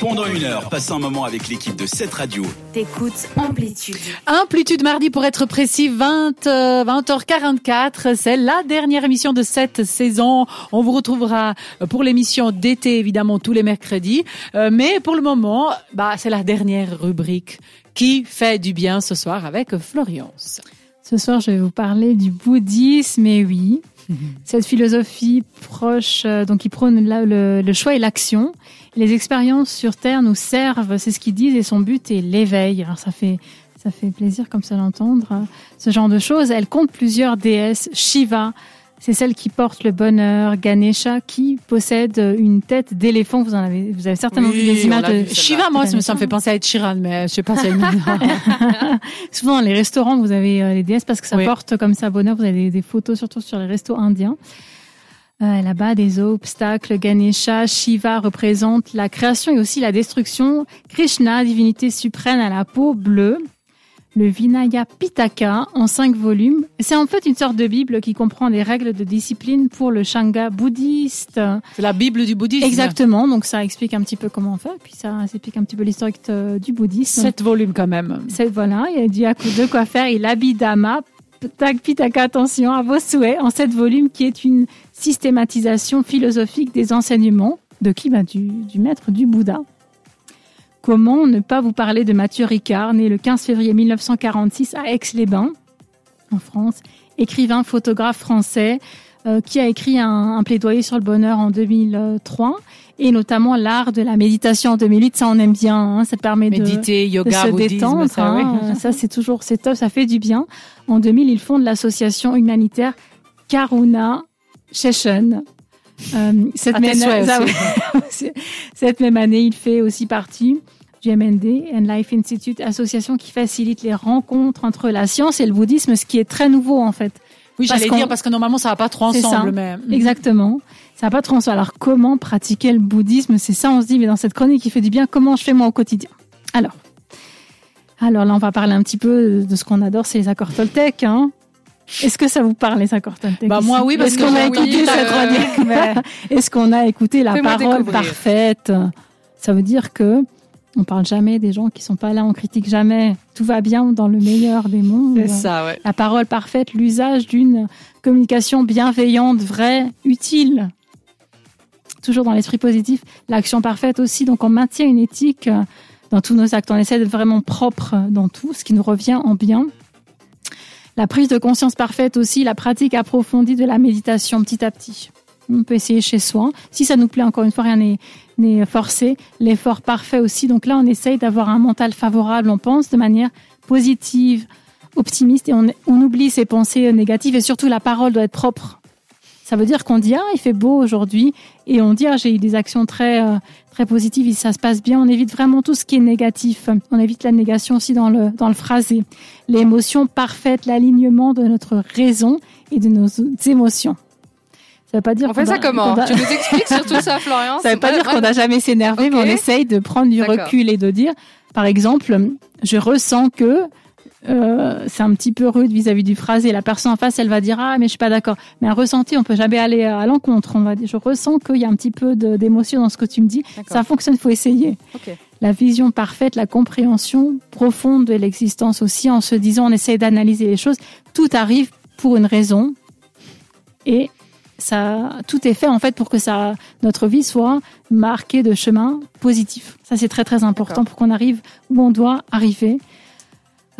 Pendant une heure, passe un moment avec l'équipe de cette radio. T'écoutes Amplitude. Amplitude mardi pour être précis, 20, euh, 20h44. C'est la dernière émission de cette saison. On vous retrouvera pour l'émission d'été, évidemment, tous les mercredis. Euh, mais pour le moment, bah, c'est la dernière rubrique qui fait du bien ce soir avec Florence. Ce soir, je vais vous parler du bouddhisme, et oui, cette philosophie proche, euh, donc qui prône la- le, le choix et l'action. Les expériences sur Terre nous servent, c'est ce qu'ils disent, et son but est l'éveil. Alors ça fait, ça fait plaisir comme ça d'entendre euh, ce genre de choses. Elle compte plusieurs déesses. Shiva, c'est celle qui porte le bonheur. Ganesha, qui possède une tête d'éléphant. Vous en avez, vous avez certainement vu des images de vu. Shiva, moi, ça me, ça me fait penser à Ed Sheeran, mais je sais pas si elle Souvent dans les restaurants, vous avez euh, les déesses parce que ça Oui. porte comme ça bonheur. Vous avez des, des photos surtout sur les restos indiens. Euh, Là-bas, des obstacles. Ganesha, Shiva représente la création et aussi la destruction. Krishna, divinité suprême à la peau bleue. Le Vinaya Pitaka en cinq volumes. C'est en fait une sorte de Bible qui comprend des règles de discipline pour le Shanga bouddhiste. C'est la Bible du bouddhisme. Exactement. Donc ça explique un petit peu comment on fait. Puis ça explique un petit peu l'historique euh, du bouddhisme. Sept volumes quand même. C'est voilà, il y a du à coup de quoi faire. Et l'Abhidhamma, tac, pitaka, attention à vos souhaits, en sept volumes, qui est une systématisation philosophique des enseignements de qui? Bah, du, du maître du Bouddha. Comment ne pas vous parler de Mathieu Ricard, né le 15 février 1946 à Aix-les-Bains, en France, écrivain, photographe français, euh, qui a écrit un, un plaidoyer sur le bonheur en 2003 et notamment l'art de la méditation en 2008. Ça, on aime bien. hein, ça permet de Méditer, de yoga, se bouddhisme, détendre. ça, hein. oui. Ça, c'est toujours, c'est top, ça fait du bien. En 2000, il fonde l'association humanitaire Karuna Session. Euh, cette, tes même, cette même année, il fait aussi partie du MND and Life Institute, association qui facilite les rencontres entre la science et le bouddhisme, ce qui est très nouveau en fait. Oui, j'allais dire parce que normalement ça va pas trop C'est ça. ensemble, mais Exactement. Ça n'a pas trop sens. Alors, comment pratiquer le bouddhisme? C'est ça, on se dit, mais dans cette chronique qui fait du bien, comment je fais moi au quotidien? Alors, alors là, on va parler un petit peu de ce qu'on adore, c'est les accords Toltec. Hein Est-ce que ça vous parle, les accords Toltec Bah, moi, oui, parce qu'on a écouté euh, chronique? Est-ce qu'on a écouté la parole découvrir. parfaite? Ça veut dire que on parle jamais des gens qui sont pas là, on critique jamais. Tout va bien dans le meilleur des mondes. c'est ça, ouais. La parole parfaite, l'usage d'une communication bienveillante, vraie, utile. Toujours dans l'esprit positif. L'action parfaite aussi. Donc, on maintient une éthique euh, dans tous nos actes. On essaie d'être vraiment propre dans tout, ce qui nous revient en bien. La prise de conscience parfaite aussi, la pratique approfondie de la méditation petit à petit. On peut essayer chez soi. Si ça nous plaît, encore une fois, rien n'est forcé. L'effort parfait aussi. Donc là, on essaye d'avoir un mental favorable. On pense de manière positive, optimiste et on, oublie ses pensées négatives et surtout la parole doit être propre. Ça veut dire qu'on dit ah il fait beau aujourd'hui et on dit ah j'ai eu des actions très euh, très positives et ça se passe bien. On évite vraiment tout ce qui est négatif. On évite la négation aussi dans le dans le phrasé. L'émotion parfaite, l'alignement de notre raison et de nos émotions. Ça veut pas dire On fait ça comment Tu nous expliques sur tout ça, Florian ça veut pas dire qu'on n'a jamais s'énerver, Ok. mais on essaye de prendre du recul et de dire, par exemple, je ressens que euh, c'est un petit peu rude vis-à-vis du phrasé. La personne en face, elle va dire ah mais je suis pas d'accord. Mais un ressenti, on peut jamais aller à l'encontre. On va dire je ressens qu'il y a un petit peu d'émotion dans ce que tu me dis. Ça fonctionne, il faut essayer. La vision parfaite, la compréhension profonde de l'existence aussi, en se disant on essaye d'analyser les choses. Tout arrive pour une raison et ça, tout est fait en fait pour que ça, notre vie soit marquée de chemin positif. Ça, c'est très très important pour qu'on arrive où on doit arriver.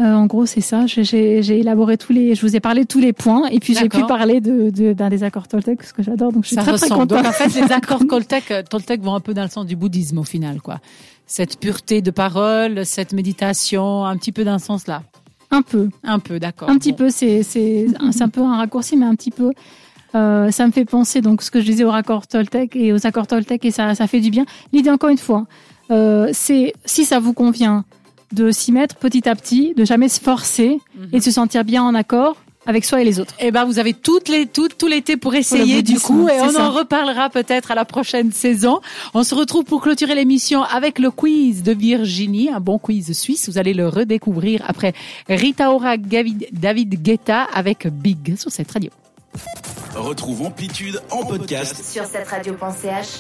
Euh, en gros, c'est ça. J'ai- élaboré tous les, je vous ai parlé de tous les points, et puis j'ai pu parler de, de ben, des accords Toltec, ce que j'adore. Donc je suis Ça très très contente. Donc en fait, les accords Toltec, euh, Toltec vont un peu dans le sens du bouddhisme au final, quoi. Cette pureté de parole, cette méditation, un petit peu dans ce sens-là. Un peu. Un peu, d'accord. Un petit Bon. peu, c'est c'est c'est un peu un raccourci, mais un petit peu. Euh, ça me fait penser donc ce que je disais aux accords Toltec et aux accords Toltec et ça ça fait du bien. L'idée encore une fois, euh, c'est si ça vous convient de s'y mettre petit à petit, de jamais se forcer Mhm. et de se sentir bien en accord avec soi et les autres. Eh ben, vous avez toutes les, tout, tout l'été pour essayer du coup, et on ça. en reparlera peut-être à la prochaine saison. On se retrouve pour clôturer l'émission avec le quiz de Virginie, un bon quiz suisse. Vous allez le redécouvrir après Rita Ora, David, David Guetta avec Big sur cette radio. Retrouve Amplitude en podcast. Sur cette radio.ch